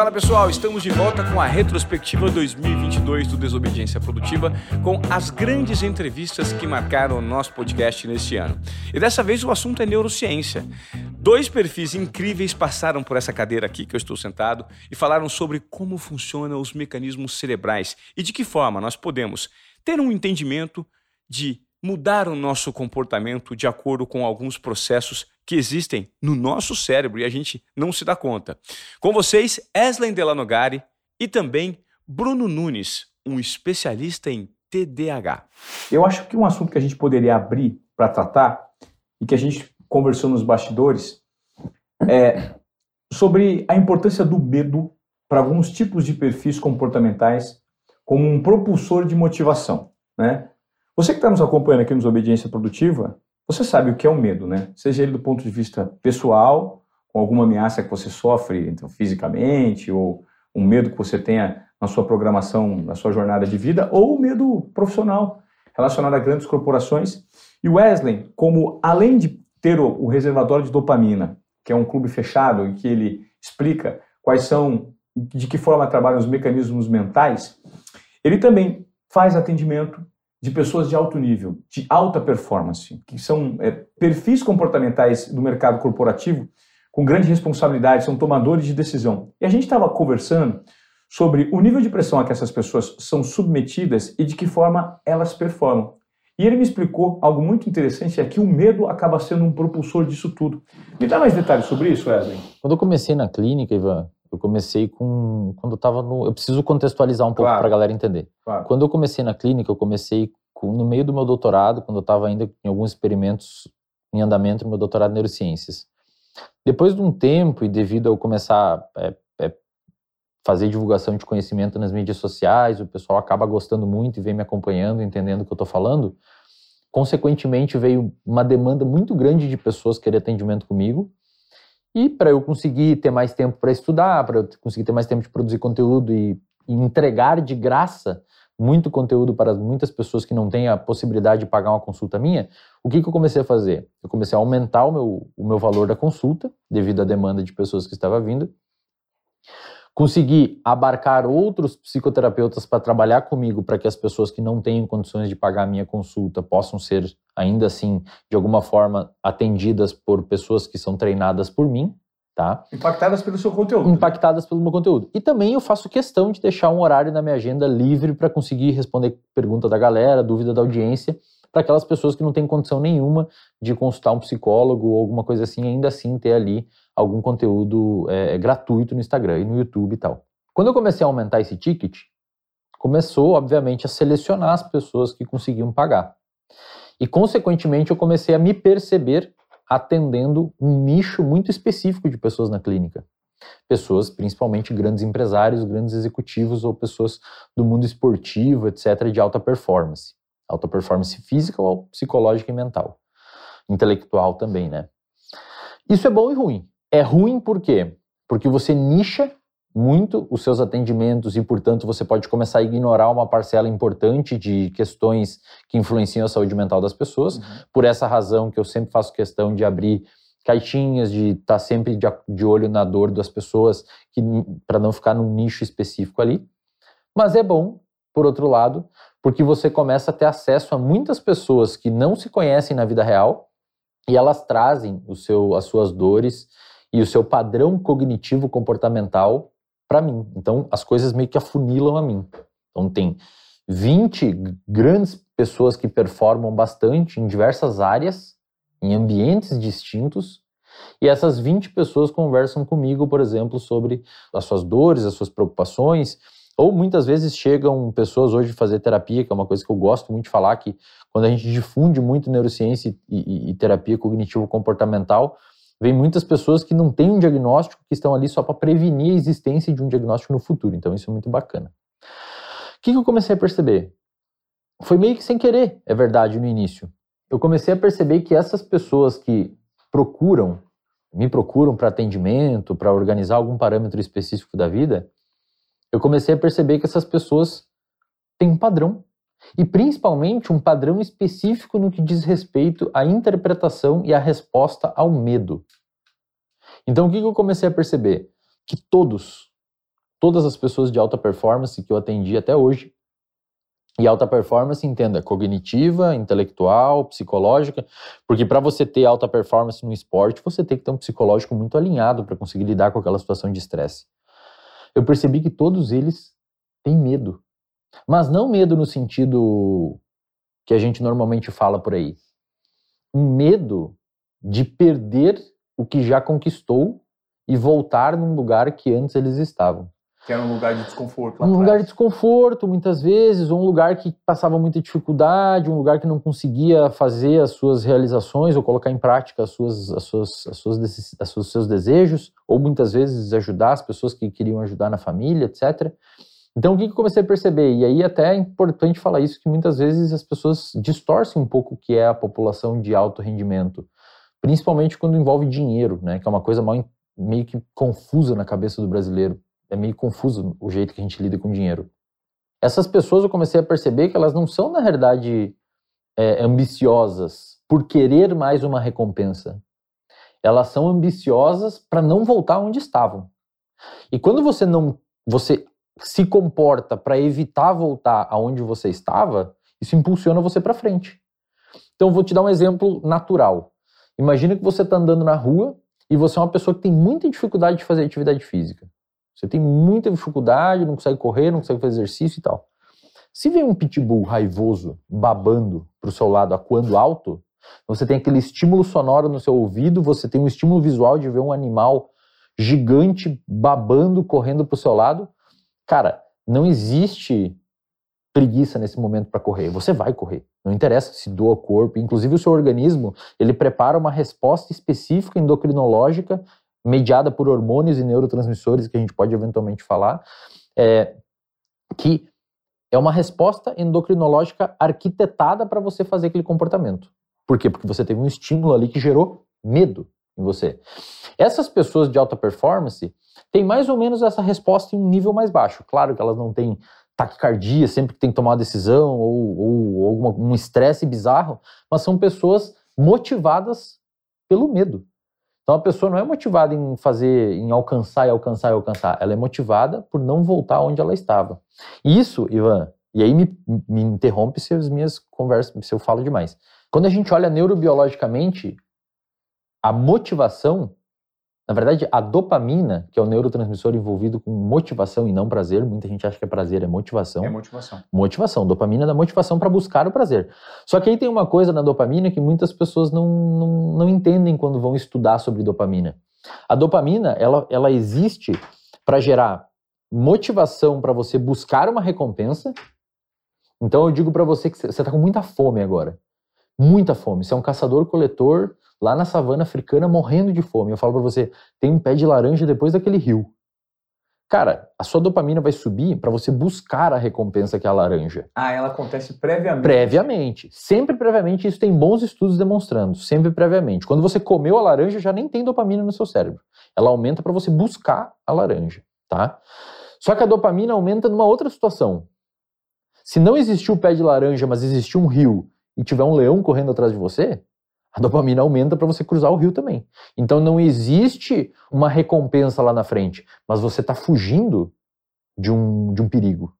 Fala pessoal, estamos de volta com a retrospectiva 2022 do Desobediência Produtiva, com as grandes entrevistas que marcaram o nosso podcast neste ano. E dessa vez o assunto é neurociência. Dois perfis incríveis passaram por essa cadeira aqui que eu estou sentado e falaram sobre como funcionam os mecanismos cerebrais e de que forma nós podemos ter um entendimento de mudar o nosso comportamento de acordo com alguns processos que existem no nosso cérebro e a gente não se dá conta. Com vocês, Eslen Delanogari e também Bruno Nunes, um especialista em TDAH. Eu acho que um assunto que a gente poderia abrir para tratar e que a gente conversou nos bastidores é sobre a importância do medo para alguns tipos de perfis comportamentais como um propulsor de motivação, né? Você que está nos acompanhando aqui nos Obediência Produtiva, você sabe o que é o medo, né? Seja ele do ponto de vista pessoal, com alguma ameaça que você sofre então, fisicamente, ou um medo que você tenha na sua programação, na sua jornada de vida, ou o medo profissional relacionado a grandes corporações. E Wesley, como além de ter o reservatório de dopamina, que é um clube fechado em que ele explica quais são, de que forma trabalham os mecanismos mentais, ele também faz atendimento de pessoas de alto nível, de alta performance, que são é, perfis comportamentais do mercado corporativo com grande responsabilidade, são tomadores de decisão. E a gente estava conversando sobre o nível de pressão a que essas pessoas são submetidas e de que forma elas performam. E ele me explicou algo muito interessante, é que o medo acaba sendo um propulsor disso tudo. Me dá mais detalhes sobre isso, Wesley? Quando eu comecei na clínica, Ivan, eu comecei com. Quando eu estava no. Eu preciso contextualizar um pouco claro. para a galera entender. Claro. Quando eu comecei na clínica, eu comecei com, no meio do meu doutorado, quando eu estava ainda em alguns experimentos em andamento no meu doutorado em neurociências. Depois de um tempo, e devido a eu começar a é, é, fazer divulgação de conhecimento nas mídias sociais, o pessoal acaba gostando muito e vem me acompanhando, entendendo o que eu estou falando. Consequentemente, veio uma demanda muito grande de pessoas querer atendimento comigo. E para eu conseguir ter mais tempo para estudar, para eu conseguir ter mais tempo de produzir conteúdo e, e entregar de graça muito conteúdo para muitas pessoas que não têm a possibilidade de pagar uma consulta minha, o que, que eu comecei a fazer? Eu comecei a aumentar o meu, o meu valor da consulta, devido à demanda de pessoas que estava vindo. Consegui abarcar outros psicoterapeutas para trabalhar comigo, para que as pessoas que não têm condições de pagar a minha consulta possam ser, ainda assim, de alguma forma, atendidas por pessoas que são treinadas por mim, Tá? Impactadas pelo seu conteúdo. Impactadas pelo meu conteúdo. E também eu faço questão de deixar um horário na minha agenda livre para conseguir responder pergunta da galera, dúvida da audiência, para aquelas pessoas que não têm condição nenhuma de consultar um psicólogo ou alguma coisa assim, ainda assim ter ali algum conteúdo é, gratuito no Instagram e no YouTube e tal. Quando eu comecei a aumentar esse ticket, começou, obviamente, a selecionar as pessoas que conseguiam pagar. E, consequentemente, eu comecei a me perceber atendendo um nicho muito específico de pessoas na clínica. Pessoas, principalmente grandes empresários, grandes executivos ou pessoas do mundo esportivo, etc., de alta performance. Alta performance física ou psicológica e mental. Intelectual também, né? Isso é bom e ruim. É ruim por quê? Porque você nicha muito os seus atendimentos e, portanto, você pode começar a ignorar uma parcela importante de questões que influenciam a saúde mental das pessoas. Uhum. Por essa razão que eu sempre faço questão de abrir caixinhas, de estar tá sempre de, de olho na dor das pessoas, para não ficar num nicho específico ali. Mas é bom, por outro lado, porque você começa a ter acesso a muitas pessoas que não se conhecem na vida real e elas trazem o seu, as suas dores e o seu padrão cognitivo comportamental para mim. Então, as coisas meio que afunilam a mim. Então, tem 20 grandes pessoas que performam bastante em diversas áreas, em ambientes distintos, e essas 20 pessoas conversam comigo, por exemplo, sobre as suas dores, as suas preocupações, ou muitas vezes chegam pessoas hoje fazer terapia, que é uma coisa que eu gosto muito de falar, que quando a gente difunde muito neurociência e, e, e terapia cognitivo-comportamental, vem muitas pessoas que não têm um diagnóstico, que estão ali só para prevenir a existência de um diagnóstico no futuro. Então, isso é muito bacana. O que, que eu comecei a perceber? Foi meio que sem querer, é verdade, no início. Eu comecei a perceber que essas pessoas que procuram, me procuram para atendimento, para organizar algum parâmetro específico da vida, eu comecei a perceber que essas pessoas têm um padrão e principalmente um padrão específico no que diz respeito à interpretação e à resposta ao medo. Então o que eu comecei a perceber? Que todos, todas as pessoas de alta performance que eu atendi até hoje. E alta performance, entenda, cognitiva, intelectual, psicológica, porque para você ter alta performance no esporte, você tem que ter um psicológico muito alinhado para conseguir lidar com aquela situação de estresse. Eu percebi que todos eles têm medo. Mas não medo no sentido que a gente normalmente fala por aí. Um medo de perder o que já conquistou e voltar num lugar que antes eles estavam. Que era um lugar de desconforto. Lá um atrás. lugar de desconforto, muitas vezes, ou um lugar que passava muita dificuldade, um lugar que não conseguia fazer as suas realizações ou colocar em prática as suas, as suas, as suas, as seus, seus desejos, ou muitas vezes ajudar as pessoas que queriam ajudar na família, etc. Então, o que eu comecei a perceber? E aí, até é importante falar isso, que muitas vezes as pessoas distorcem um pouco o que é a população de alto rendimento, principalmente quando envolve dinheiro, né? Que é uma coisa meio que confusa na cabeça do brasileiro é meio confuso o jeito que a gente lida com dinheiro. Essas pessoas eu comecei a perceber que elas não são, na realidade, é, ambiciosas por querer mais uma recompensa. Elas são ambiciosas para não voltar onde estavam. E quando você não você se comporta para evitar voltar aonde você estava, isso impulsiona você para frente. Então, vou te dar um exemplo natural. Imagina que você está andando na rua e você é uma pessoa que tem muita dificuldade de fazer atividade física. Você tem muita dificuldade, não consegue correr, não consegue fazer exercício e tal. Se vem um pitbull raivoso, babando para o seu lado, aquando alto, você tem aquele estímulo sonoro no seu ouvido, você tem um estímulo visual de ver um animal gigante babando, correndo para o seu lado. Cara, não existe preguiça nesse momento para correr. Você vai correr. Não interessa se doa o corpo. Inclusive o seu organismo, ele prepara uma resposta específica endocrinológica mediada por hormônios e neurotransmissores, que a gente pode eventualmente falar, é, que é uma resposta endocrinológica arquitetada para você fazer aquele comportamento. Por quê? Porque você teve um estímulo ali que gerou medo em você. Essas pessoas de alta performance têm mais ou menos essa resposta em um nível mais baixo. Claro que elas não têm taquicardia sempre que tem que tomar uma decisão ou, ou, ou um estresse bizarro, mas são pessoas motivadas pelo medo. Então a pessoa não é motivada em fazer, em alcançar e alcançar e alcançar. Ela é motivada por não voltar onde ela estava. Isso, Ivan, e aí me, me interrompe se as minhas conversas, se eu falo demais. Quando a gente olha neurobiologicamente, a motivação na verdade, a dopamina, que é o neurotransmissor envolvido com motivação e não prazer, muita gente acha que é prazer, é motivação. É motivação. Motivação. Dopamina da motivação para buscar o prazer. Só que aí tem uma coisa na dopamina que muitas pessoas não, não, não entendem quando vão estudar sobre dopamina. A dopamina, ela, ela existe para gerar motivação para você buscar uma recompensa. Então eu digo para você que você está com muita fome agora. Muita fome. Você é um caçador-coletor lá na savana africana morrendo de fome. Eu falo para você, tem um pé de laranja depois daquele rio. Cara, a sua dopamina vai subir para você buscar a recompensa que é a laranja. Ah, ela acontece previamente. Previamente. Sempre previamente, isso tem bons estudos demonstrando, sempre previamente. Quando você comeu a laranja, já nem tem dopamina no seu cérebro. Ela aumenta para você buscar a laranja, tá? Só que a dopamina aumenta numa outra situação. Se não existiu o pé de laranja, mas existiu um rio e tiver um leão correndo atrás de você, a dopamina aumenta para você cruzar o rio também. Então não existe uma recompensa lá na frente, mas você está fugindo de um, de um perigo.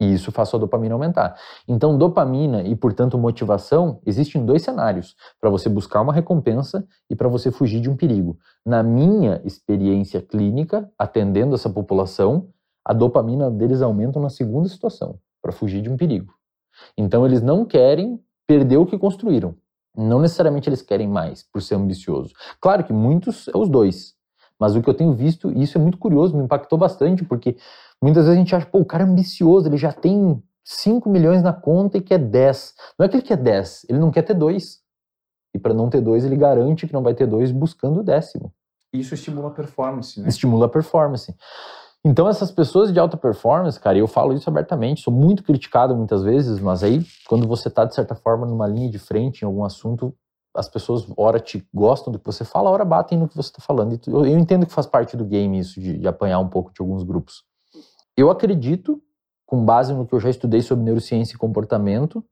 E isso faz a dopamina aumentar. Então, dopamina e, portanto, motivação existem dois cenários: para você buscar uma recompensa e para você fugir de um perigo. Na minha experiência clínica, atendendo essa população, a dopamina deles aumenta na segunda situação, para fugir de um perigo. Então, eles não querem perder o que construíram. Não necessariamente eles querem mais por ser ambicioso. Claro que muitos é os dois. Mas o que eu tenho visto, e isso é muito curioso, me impactou bastante, porque muitas vezes a gente acha, pô, o cara é ambicioso, ele já tem 5 milhões na conta e quer 10. Não é que ele quer 10, ele não quer ter dois. E para não ter dois, ele garante que não vai ter dois buscando o décimo. Isso estimula a performance, né? Estimula a performance. Então, essas pessoas de alta performance, cara, eu falo isso abertamente, sou muito criticado muitas vezes, mas aí, quando você está, de certa forma, numa linha de frente em algum assunto, as pessoas, ora, te gostam do que você fala, ora, batem no que você está falando. Eu, eu, entendo que faz parte do game isso, de, de apanhar um pouco de alguns grupos. Eu acredito, com base no que eu já estudei sobre neurociência e comportamento,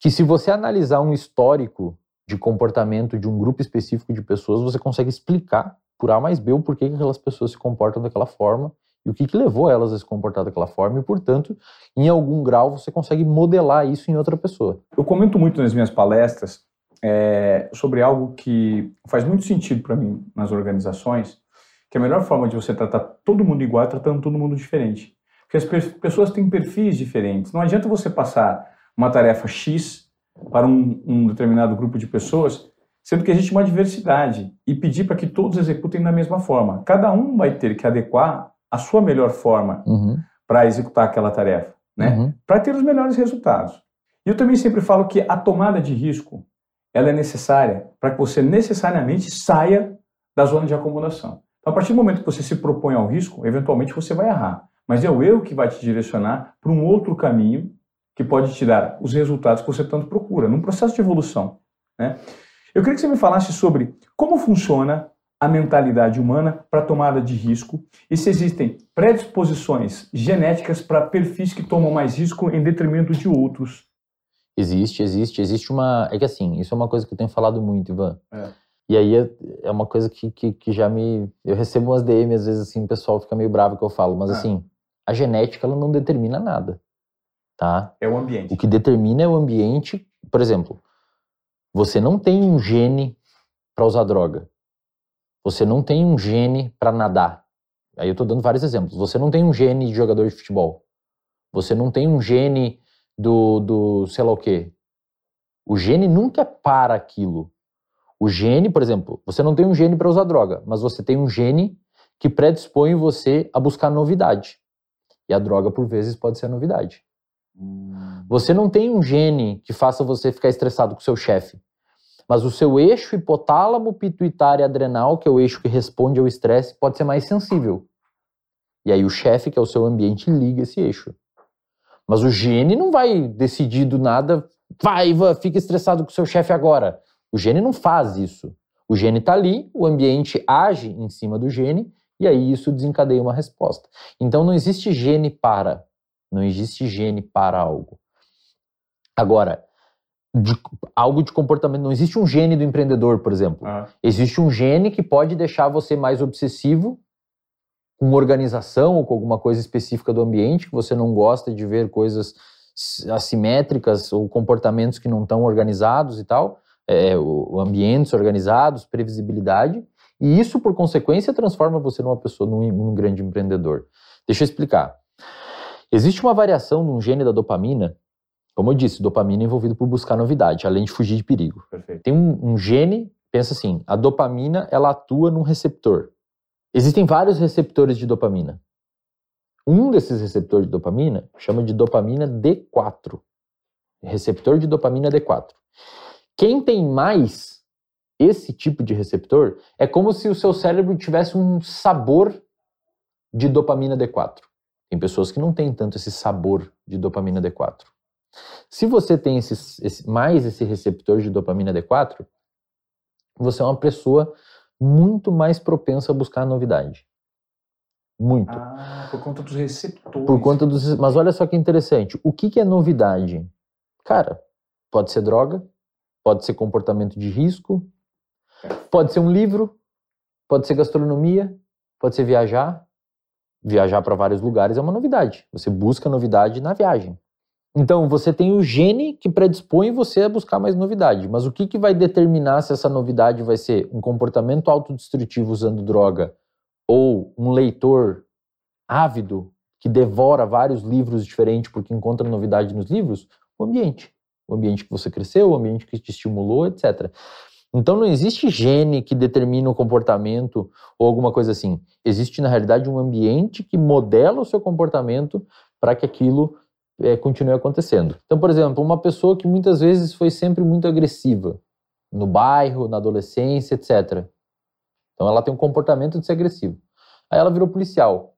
que se você analisar um histórico de comportamento de um grupo específico de pessoas, você consegue explicar por A mais B o porquê que aquelas pessoas se comportam daquela forma e o que, que levou elas a se comportar daquela forma, e, portanto, em algum grau você consegue modelar isso em outra pessoa. Eu comento muito nas minhas palestras é, sobre algo que faz muito sentido para mim nas organizações, que a melhor forma de você tratar todo mundo igual é tratando todo mundo diferente. Porque as pessoas têm perfis diferentes. Não adianta você passar uma tarefa X para um, um determinado grupo de pessoas, sendo que existe uma diversidade, e pedir para que todos executem da mesma forma. Cada um vai ter que adequar a sua melhor forma Uhum. para executar aquela tarefa, né? Uhum. Para ter os melhores resultados. E eu também sempre falo que a tomada de risco ela é necessária para que você necessariamente saia da zona de acomodação. Então, a partir do momento que você se propõe ao risco, eventualmente você vai errar. Mas é o erro que vai te direcionar para um outro caminho que pode te dar os resultados que você tanto procura, num processo de evolução. Né? Eu queria que você me falasse sobre como funciona a mentalidade humana para tomada de risco e se existem predisposições genéticas para perfis que tomam mais risco em detrimento de outros. Existe, existe, existe uma. É que assim, isso é uma coisa que eu tenho falado muito, Ivan. É. E aí é, é uma coisa que, que, que já me. Eu recebo umas DM, às vezes, assim, o pessoal fica meio bravo que eu falo, mas Ah. assim, a genética ela não determina nada. Tá? É o ambiente. O que determina é o ambiente. Por exemplo, você não tem um gene para usar droga. Você não tem um gene para nadar. Aí eu estou dando vários exemplos. Você não tem um gene de jogador de futebol. Você não tem um gene do, do sei lá o quê. O gene nunca é para aquilo. O gene, por exemplo, você não tem um gene para usar droga, mas você tem um gene que predispõe você a buscar novidade. E a droga, por vezes, pode ser a novidade. Você não tem um gene que faça você ficar estressado com o seu chefe. Mas o seu eixo hipotálamo, pituitário adrenal, que é o eixo que responde ao estresse, pode ser mais sensível. E aí o chefe, que é o seu ambiente, liga esse eixo. Mas o gene não vai decidir do nada, vai, Ivan, fica estressado com o seu chefe agora. O gene não faz isso. O gene está ali, o ambiente age em cima do gene, e aí isso desencadeia uma resposta. Então não existe gene para. Não existe gene para algo. Agora, de, algo de comportamento. Não existe um gene do empreendedor, por exemplo. Ah, Existe um gene que pode deixar você mais obsessivo com organização ou com alguma coisa específica do ambiente, que você não gosta de ver coisas assimétricas ou comportamentos que não estão organizados e tal, é, ambientes organizados, previsibilidade, e isso, por consequência, transforma você numa pessoa, num, num grande empreendedor. Deixa eu explicar. Existe uma variação de um gene da dopamina, como eu disse, dopamina é envolvido por buscar novidade, além de fugir de perigo perfeito. tem um, um gene, pensa assim, a dopamina ela atua num receptor. Existem vários receptores de dopamina. Um desses receptores de dopamina chama de dopamina D4. Receptor de dopamina D4. Quem tem mais esse tipo de receptor é como se o seu cérebro tivesse um sabor de dopamina D4. Tem pessoas que não têm tanto esse sabor de dopamina D4. Se você tem esse, esse- mais esse receptor de dopamina D4, você é uma pessoa muito mais propensa a buscar novidade. Muito. Ah, por conta dos receptores. Por conta dos. Mas olha só que interessante. O que, que é novidade? Cara, pode ser droga, pode ser comportamento de risco, pode ser um livro, pode ser gastronomia, pode ser viajar. Viajar para vários lugares é uma novidade. Você busca novidade na viagem. Então, você tem o gene que predispõe você a buscar mais novidade. Mas o que, que vai determinar se essa novidade vai ser um comportamento autodestrutivo usando droga ou um leitor ávido que devora vários livros diferentes porque encontra novidade nos livros? O ambiente. O ambiente que você cresceu, o ambiente que te estimulou, etc. Então não existe gene que determina o comportamento ou alguma coisa assim. Existe, na realidade, um ambiente que modela o seu comportamento para que aquilo eh, continue acontecendo. Então, por exemplo, uma pessoa que muitas vezes foi sempre muito agressiva no bairro, na adolescência, etc. Então ela tem um comportamento de ser agressivo. Aí ela virou policial.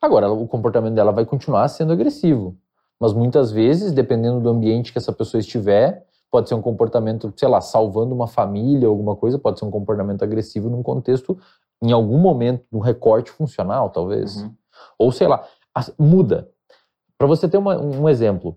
Agora, o comportamento dela vai continuar sendo agressivo. Mas muitas vezes, dependendo do ambiente que essa pessoa estiver, pode ser um comportamento, sei lá, salvando uma família, alguma coisa, pode ser um comportamento agressivo num contexto, em algum momento, num recorte funcional, talvez. Uhum. Ou sei lá, muda. Para você ter uma- um exemplo,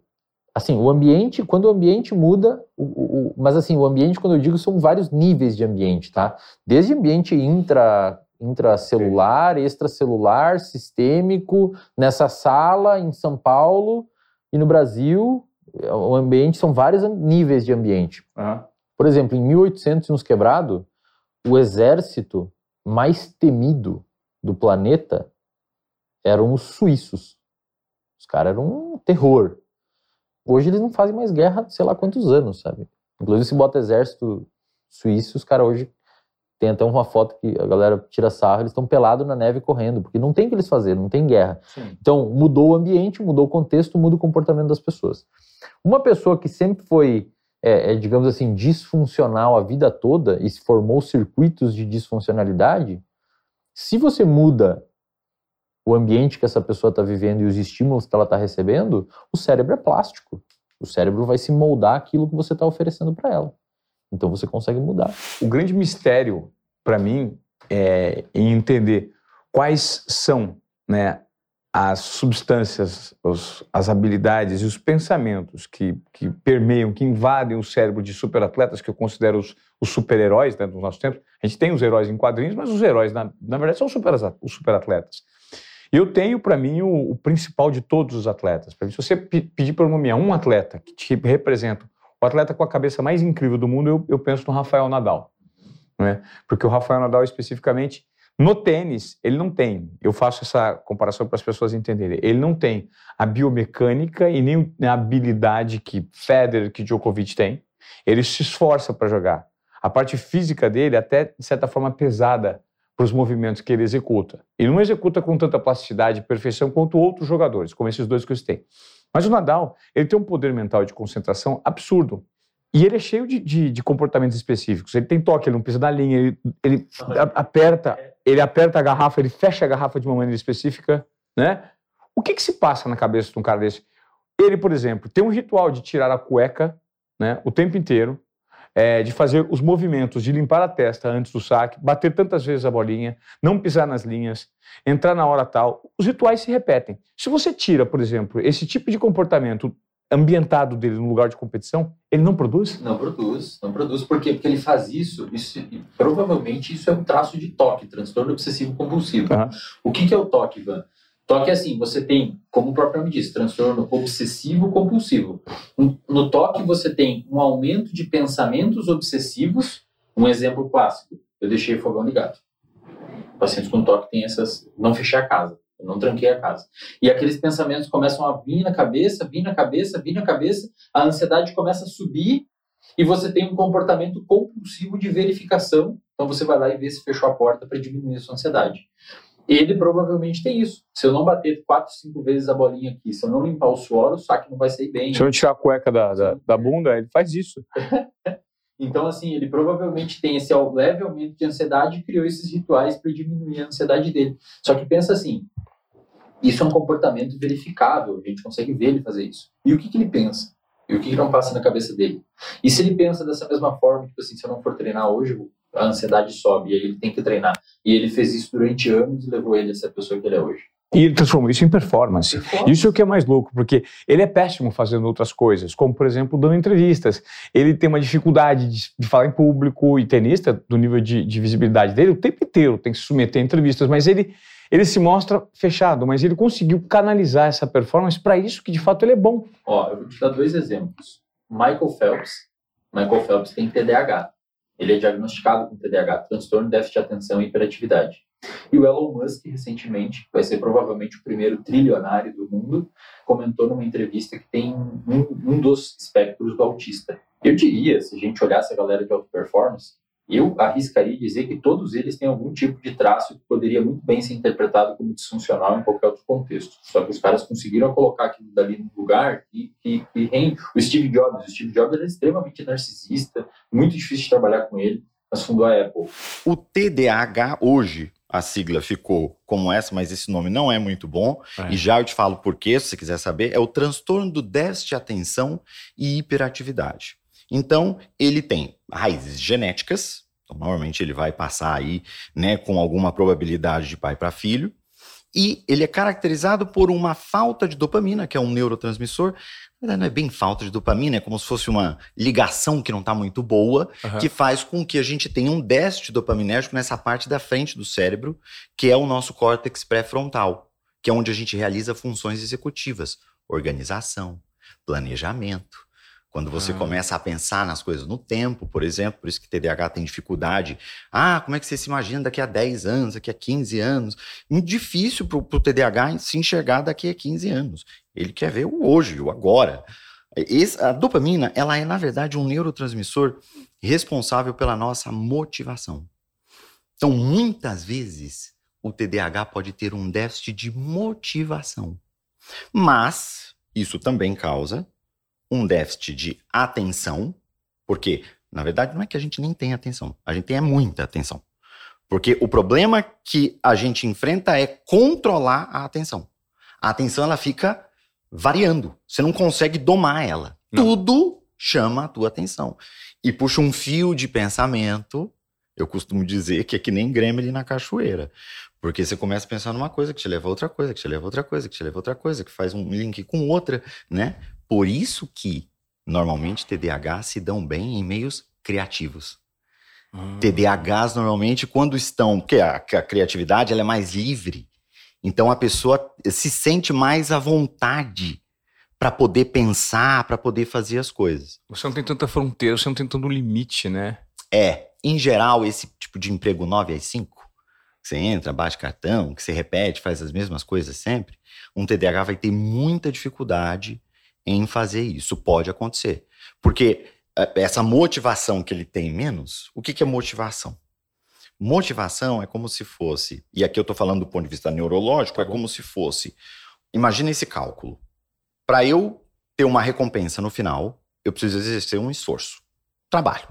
assim, o ambiente, quando o ambiente muda, o- o- o- mas assim, o ambiente, quando eu digo, são vários níveis de ambiente, tá? Desde ambiente intra, intracelular, extracelular, sistêmico, nessa sala em São Paulo e no Brasil, o ambiente são vários níveis de ambiente. Aham. Por exemplo, em 1800 e uns quebrado, o exército mais temido do planeta eram os suíços. Os caras eram um terror. Hoje eles não fazem mais guerra, sei lá quantos anos, sabe? Inclusive, se bota exército suíço, os caras hoje tem até uma foto que a galera tira sarro, eles estão pelados na neve correndo, porque não tem o que eles fazerem, não tem guerra. Sim. Então, mudou o ambiente, mudou o contexto, muda o comportamento das pessoas. Uma pessoa que sempre foi, é, é, digamos assim, disfuncional a vida toda e se formou circuitos de disfuncionalidade, se você muda o ambiente que essa pessoa está vivendo e os estímulos que ela está recebendo, o cérebro é plástico. O cérebro vai se moldar aquilo que você está oferecendo para ela. Então você consegue mudar. O grande mistério, para mim, é em entender quais são né, as substâncias, os- as habilidades e os pensamentos que, que permeiam, que invadem o cérebro de superatletas, que eu considero os, os super-heróis né, dos nossos tempos. A gente tem os heróis em quadrinhos, mas os heróis, na, na verdade, são super- os superatletas. Eu tenho, para mim, o, o principal de todos os atletas. Pra mim, se você pe- pedir para nomear um atleta que te representa, o atleta com a cabeça mais incrível do mundo, eu, eu penso no Rafael Nadal. Não é? Porque o Rafael Nadal, especificamente, no tênis, ele não tem. Eu faço essa comparação para as pessoas entenderem. Ele não tem a biomecânica e nem a habilidade que Federer, que Djokovic tem. Ele se esforça para jogar. A parte física dele, é até de certa forma, pesada para os movimentos que ele executa. Ele não executa com tanta plasticidade e perfeição quanto outros jogadores, como esses dois que eu citei. Mas o Nadal, ele tem um poder mental de concentração absurdo. E ele é cheio de, de- de comportamentos específicos. Ele tem toque, ele não pisa da linha, ele, ele aperta, ele aperta a garrafa, ele fecha a garrafa de uma maneira específica, né? O que, que se passa na cabeça de um cara desse? Ele, por exemplo, tem um ritual de tirar a cueca, né, o tempo inteiro, é, de fazer os movimentos, de limpar a testa antes do saque, bater tantas vezes a bolinha, não pisar nas linhas, entrar na hora tal. Os rituais se repetem. Se você tira, por exemplo, esse tipo de comportamento ambientado dele no lugar de competição, ele não produz? Não produz, não produz. Por quê? Porque ele faz isso, isso e provavelmente isso é um traço de toque, transtorno obsessivo compulsivo. Aham. O que, que é o toque, Ivan? Toque é assim, você tem, como o próprio nome diz, transtorno obsessivo compulsivo. No toque você tem um aumento de pensamentos obsessivos. Um exemplo clássico, eu deixei o fogão ligado. Pacientes com toque têm essas, não fechei a casa, eu não tranquei a casa. E aqueles pensamentos começam a vir na cabeça, vir na cabeça, vir na cabeça, a ansiedade começa a subir e você tem um comportamento compulsivo de verificação. Então você vai lá e vê se fechou a porta para diminuir a sua ansiedade. Ele provavelmente tem isso. Se eu não bater quatro, cinco vezes a bolinha aqui, se eu não limpar o suor, o saque não vai sair bem. Se eu tirar a cueca da, da, da bunda, ele faz isso. Então, assim, ele provavelmente tem esse leve aumento de ansiedade e criou esses rituais para diminuir a ansiedade dele. Só que pensa assim, isso é um comportamento verificável, a gente consegue ver ele fazer isso. E o que, que ele pensa? E o que, que não passa na cabeça dele? E se ele pensa dessa mesma forma, tipo assim, se eu não for treinar hoje, a ansiedade sobe, e aí ele tem que treinar. E ele fez isso durante anos e levou ele a ser a pessoa que ele é hoje. E ele transformou isso em performance. Isso é o que é mais louco, porque ele é péssimo fazendo outras coisas, como, por exemplo, dando entrevistas. Ele tem uma dificuldade de, de falar em público, e tenista, do nível de, de visibilidade dele, o tempo inteiro tem que se submeter a entrevistas, mas ele, ele se mostra fechado, mas ele conseguiu canalizar essa performance para isso que, de fato, ele é bom. Ó, eu vou te dar dois exemplos. Michael Phelps. Michael Phelps tem TDAH. Ele é diagnosticado com TDAH, transtorno déficit de atenção e hiperatividade. E o Elon Musk, recentemente, vai ser provavelmente o primeiro trilionário do mundo, comentou numa entrevista que tem um, um dos espectros do autista. Eu diria, se a gente olhasse a galera de alta performance, eu arriscaria dizer que todos eles têm algum tipo de traço que poderia muito bem ser interpretado como disfuncional em qualquer outro contexto. Só que os caras conseguiram colocar aquilo dali no lugar e, e, e rende. O Steve Jobs, o Steve Jobs era extremamente narcisista, muito difícil de trabalhar com ele, mas fundou a Apple. O TDAH hoje, a sigla ficou como essa, mas esse nome não é muito bom. É. E já eu te falo por quê, se você quiser saber, é o transtorno do déficit de atenção e hiperatividade. Então, ele tem raízes genéticas, então, normalmente ele vai passar aí, né, com alguma probabilidade de pai para filho. E ele é caracterizado por uma falta de dopamina, que é um neurotransmissor. Na verdade, não é bem falta de dopamina, é como se fosse uma ligação que não está muito boa, Aham. que faz com que a gente tenha um déficit dopaminérgico nessa parte da frente do cérebro, que é o nosso córtex pré-frontal, que é onde a gente realiza funções executivas, organização, planejamento. Quando você Ah. começa a pensar nas coisas no tempo, por exemplo, por isso que TDAH tem dificuldade. Ah, como é que você se imagina daqui a 10 anos, daqui a 15 anos? Muito difícil para o TDAH se enxergar daqui a 15 anos. Ele quer ver o hoje, o agora. Esse- a dopamina, ela é, na verdade, um neurotransmissor responsável pela nossa motivação. Então, muitas vezes, o TDAH pode ter um déficit de motivação. Mas, isso também causa um déficit de atenção, porque, na verdade, não é que a gente nem tem atenção, a gente tem é muita atenção. Porque o problema que a gente enfrenta é controlar a atenção. A atenção, ela fica variando. Você não consegue domar ela. Não. Tudo chama a tua atenção. E puxa um fio de pensamento. Eu costumo dizer que é que nem gremlin na cachoeira. Porque você começa a pensar numa coisa que te leva a outra coisa, que te leva a outra coisa, que te leva a outra coisa, que faz um link com outra, né? Por isso que, normalmente, TDAH se dão bem em meios criativos. Ah. TDAHs, normalmente, quando estão... Porque a, a criatividade ela é mais livre. Então, a pessoa se sente mais à vontade para poder pensar, para poder fazer as coisas. Você não tem tanta fronteira, você não tem tanto limite, né? É, em geral, esse tipo de emprego 9 às 5, que você entra, bate cartão, que você repete, faz as mesmas coisas sempre, um TDAH vai ter muita dificuldade em fazer isso. Pode acontecer. Porque eh, essa motivação que ele tem menos, o que, que é motivação? Motivação é como se fosse, e aqui eu estou falando do ponto de vista neurológico, Tá é como se fosse. Imagina esse cálculo. Para eu ter uma recompensa no final, eu preciso exercer um esforço. Trabalho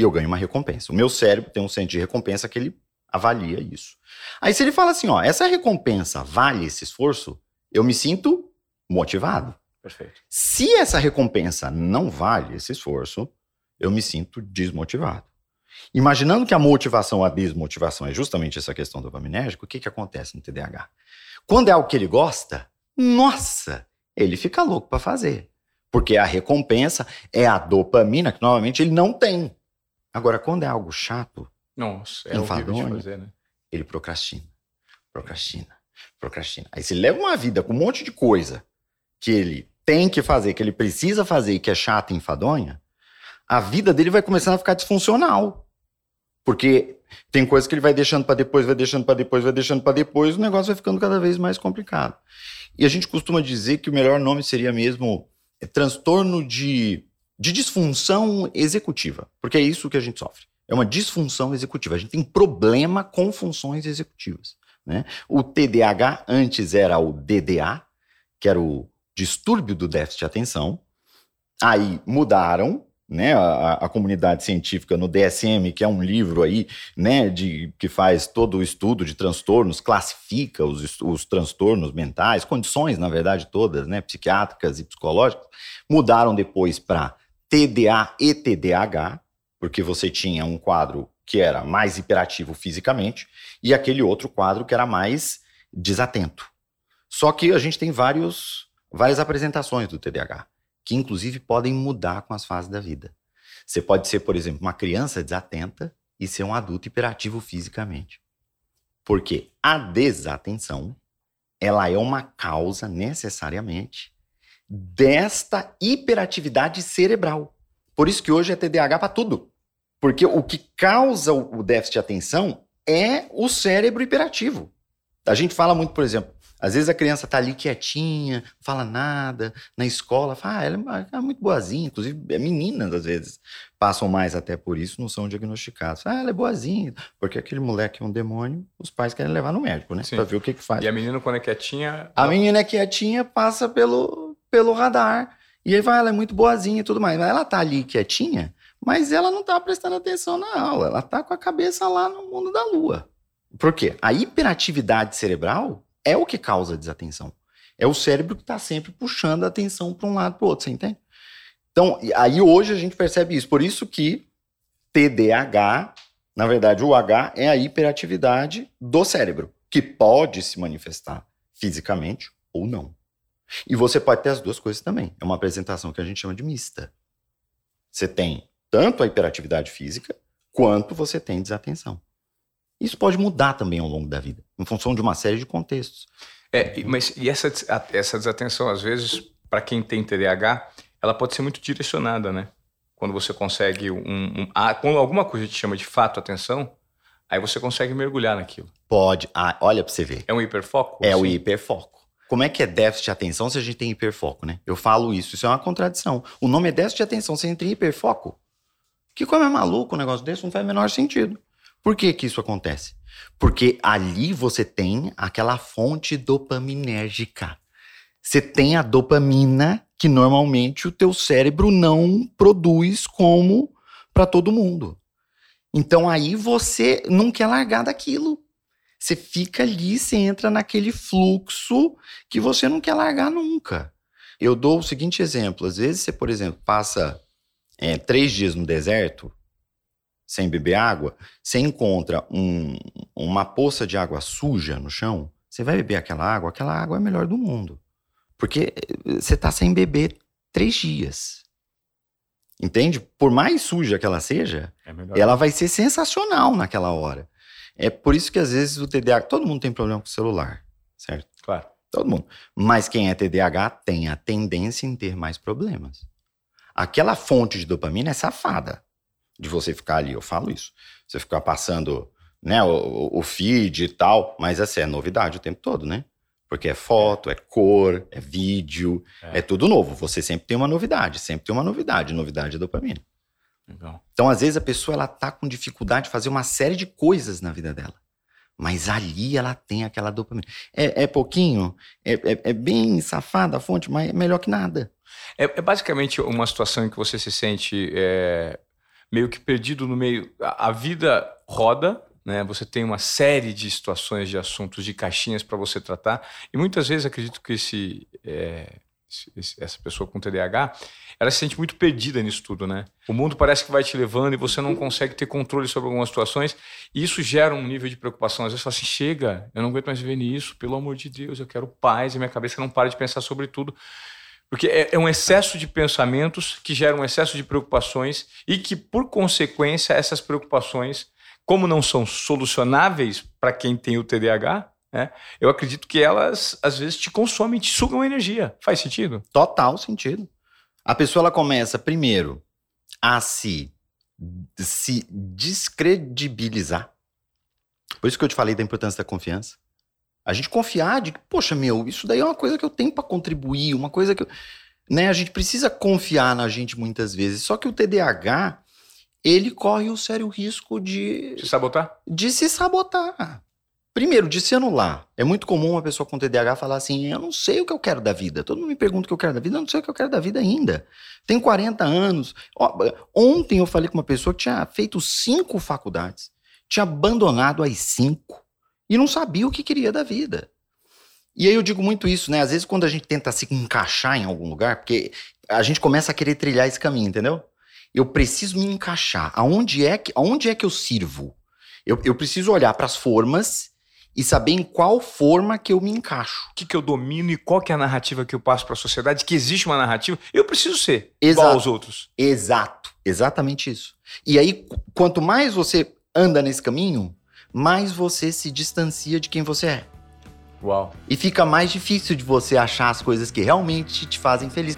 e eu ganho uma recompensa. O meu cérebro tem um centro de recompensa que ele avalia isso. Aí se ele fala assim, ó, essa recompensa vale esse esforço, eu me sinto motivado. Perfeito. Se essa recompensa não vale esse esforço, eu me sinto desmotivado. Imaginando que a motivação, a desmotivação é justamente essa questão dopaminérgica, o que, que acontece no TDAH? Quando é algo que ele gosta, nossa, ele fica louco para fazer. Porque a recompensa é a dopamina que normalmente ele não tem. Agora, quando é algo chato, Nossa, é de Enfadonho. fazer, né? ele procrastina, procrastina, procrastina. Aí se ele leva uma vida com um monte de coisa que ele tem que fazer, que ele precisa fazer que é chata e enfadonha, a vida dele vai começando a ficar disfuncional. Porque tem coisas que ele vai deixando para depois, vai deixando para depois, vai deixando para depois, o negócio vai ficando cada vez mais complicado. E a gente costuma dizer que o melhor nome seria mesmo é, transtorno de, de disfunção executiva, porque é isso que a gente sofre. É uma disfunção executiva. A gente tem problema com funções executivas. Né? O TDAH antes era o DDA, que era o distúrbio do déficit de atenção. Aí mudaram, né? A, a- comunidade científica no DSM, que é um livro aí, né, de, que faz todo o estudo de transtornos, classifica os, os transtornos mentais, condições, na verdade, todas, né, psiquiátricas e psicológicas, mudaram depois para TDA e TDAH, porque você tinha um quadro que era mais hiperativo fisicamente e aquele outro quadro que era mais desatento. Só que a gente tem vários, várias apresentações do TDAH, que inclusive podem mudar com as fases da vida. Você pode ser, por exemplo, uma criança desatenta e ser um adulto hiperativo fisicamente. Porque a desatenção, ela é uma causa necessariamente desta hiperatividade cerebral. Por isso que hoje é TDAH para tudo. Porque o que causa o déficit de atenção é o cérebro hiperativo. A gente fala muito, por exemplo, às vezes a criança tá ali quietinha, não fala nada, na escola, fala, ah, ela é- é muito boazinha, inclusive é meninas às vezes passam mais até por isso, não são diagnosticados. Ah, ela é boazinha, porque aquele moleque é um demônio, os pais querem levar no médico, né? Sim. Pra ver o que que faz. E a menina, quando é quietinha. A menina quietinha passa pelo, pelo radar. E aí vai, ela é muito boazinha e tudo mais. Mas ela tá ali quietinha, mas ela não tá prestando atenção na aula. Ela tá com a cabeça lá no mundo da lua. Por quê? A hiperatividade cerebral é o que causa desatenção. É o cérebro que tá sempre puxando a atenção para um lado para o outro, você entende? Então, aí hoje a gente percebe isso. Por isso que TDAH, na verdade, o H é a hiperatividade do cérebro. que pode se manifestar fisicamente ou não. E você pode ter as duas coisas também. É uma apresentação que a gente chama de mista. Você tem tanto a hiperatividade física, quanto você tem desatenção. Isso pode mudar também ao longo da vida, em função de uma série de contextos. É, mas e essa, essa desatenção, às vezes, para quem tem TDAH, ela pode ser muito direcionada, né? Quando você consegue um, um ah, quando alguma coisa te chama de fato atenção, aí você consegue mergulhar naquilo. Pode. Ah, olha para você ver. É um hiperfoco? É assim? o hiperfoco. Como é que é déficit de atenção se a gente tem hiperfoco, né? Eu falo isso, isso é uma contradição. O nome é déficit de atenção, você entra em hiperfoco. Que como é maluco um negócio desse, não faz o menor sentido. Por que que isso acontece? Porque ali você tem aquela fonte dopaminérgica. Você tem a dopamina que normalmente o teu cérebro não produz como para todo mundo. Então aí você não quer largar daquilo. Você fica ali, você entra naquele fluxo que você não quer largar nunca. Eu dou o seguinte exemplo: às vezes você, por exemplo, passa é, três dias no deserto sem beber água, você encontra um, uma poça de água suja no chão, você vai beber aquela água, aquela água é a melhor do mundo. Porque eh, você está sem beber três dias. Entende? Por mais suja que ela seja, é ela vai ser sensacional naquela hora. É por isso que às vezes o TDAH, todo mundo tem problema com o celular, certo? Claro. Todo mundo. Mas quem é TDAH tem a tendência em ter mais problemas. Aquela fonte de dopamina é safada de você ficar ali, eu falo isso. Você ficar passando né, o, o feed e tal, mas assim, é novidade o tempo todo, né? Porque é foto, é cor, é vídeo, é. é tudo novo. Você sempre tem uma novidade, sempre tem uma novidade. Novidade é dopamina. Legal. Então, às vezes, a pessoa ela tá com dificuldade de fazer uma série de coisas na vida dela. Mas ali ela tem aquela dopamina. É, é pouquinho, é, é, é, bem safada a fonte, mas é melhor que nada. É, é basicamente uma situação em que você se sente é, meio que perdido no meio. A, vida roda, né? Você tem uma série de situações, de assuntos, de caixinhas para você tratar. E muitas vezes acredito que esse, é, esse, essa pessoa com TDAH, ela se sente muito perdida nisso tudo, né? O mundo parece que vai te levando e você não consegue ter controle sobre algumas situações. E isso gera um nível de preocupação. Às vezes fala assim: chega, eu não aguento mais viver nisso, pelo amor de Deus, eu quero paz. E minha cabeça não para de pensar sobre tudo. Porque é, é, um excesso de pensamentos que gera um excesso de preocupações e que, por consequência, essas preocupações, como não são solucionáveis para quem tem o TDAH, né, eu acredito que elas, às vezes, te consomem, te sugam energia. Faz sentido? Total sentido. A pessoa ela começa, primeiro, a se, se descredibilizar. Por isso que eu te falei da importância da confiança. A gente confiar de que, poxa, meu, isso daí é uma coisa que eu tenho para contribuir, uma coisa que eu, né, a gente precisa confiar na gente muitas vezes. Só que o TDAH, ele corre o sério risco de se sabotar. De se sabotar. Primeiro, de se anular. É muito comum uma pessoa com TDAH falar assim: eu não sei o que eu quero da vida. Todo mundo me pergunta o que eu quero da vida, eu não sei o que eu quero da vida ainda. Tenho 40 anos. Ontem eu falei com uma pessoa que tinha feito cinco faculdades, tinha abandonado as cinco e não sabia o que queria da vida. E aí eu digo muito isso, né? Às vezes quando a gente tenta se encaixar em algum lugar, porque a gente começa a querer trilhar esse caminho, entendeu? Eu preciso me encaixar. Aonde é que, aonde é que eu sirvo? Eu, eu preciso olhar para as formas e saber em qual forma que eu me encaixo. O que, que eu domino e qual que é a narrativa que eu passo para a sociedade, que existe uma narrativa, eu preciso ser Exato. igual aos outros. Exato, exatamente isso. E aí, quanto mais você anda nesse caminho, mais você se distancia de quem você é. Uau. E fica mais difícil de você achar as coisas que realmente te fazem feliz.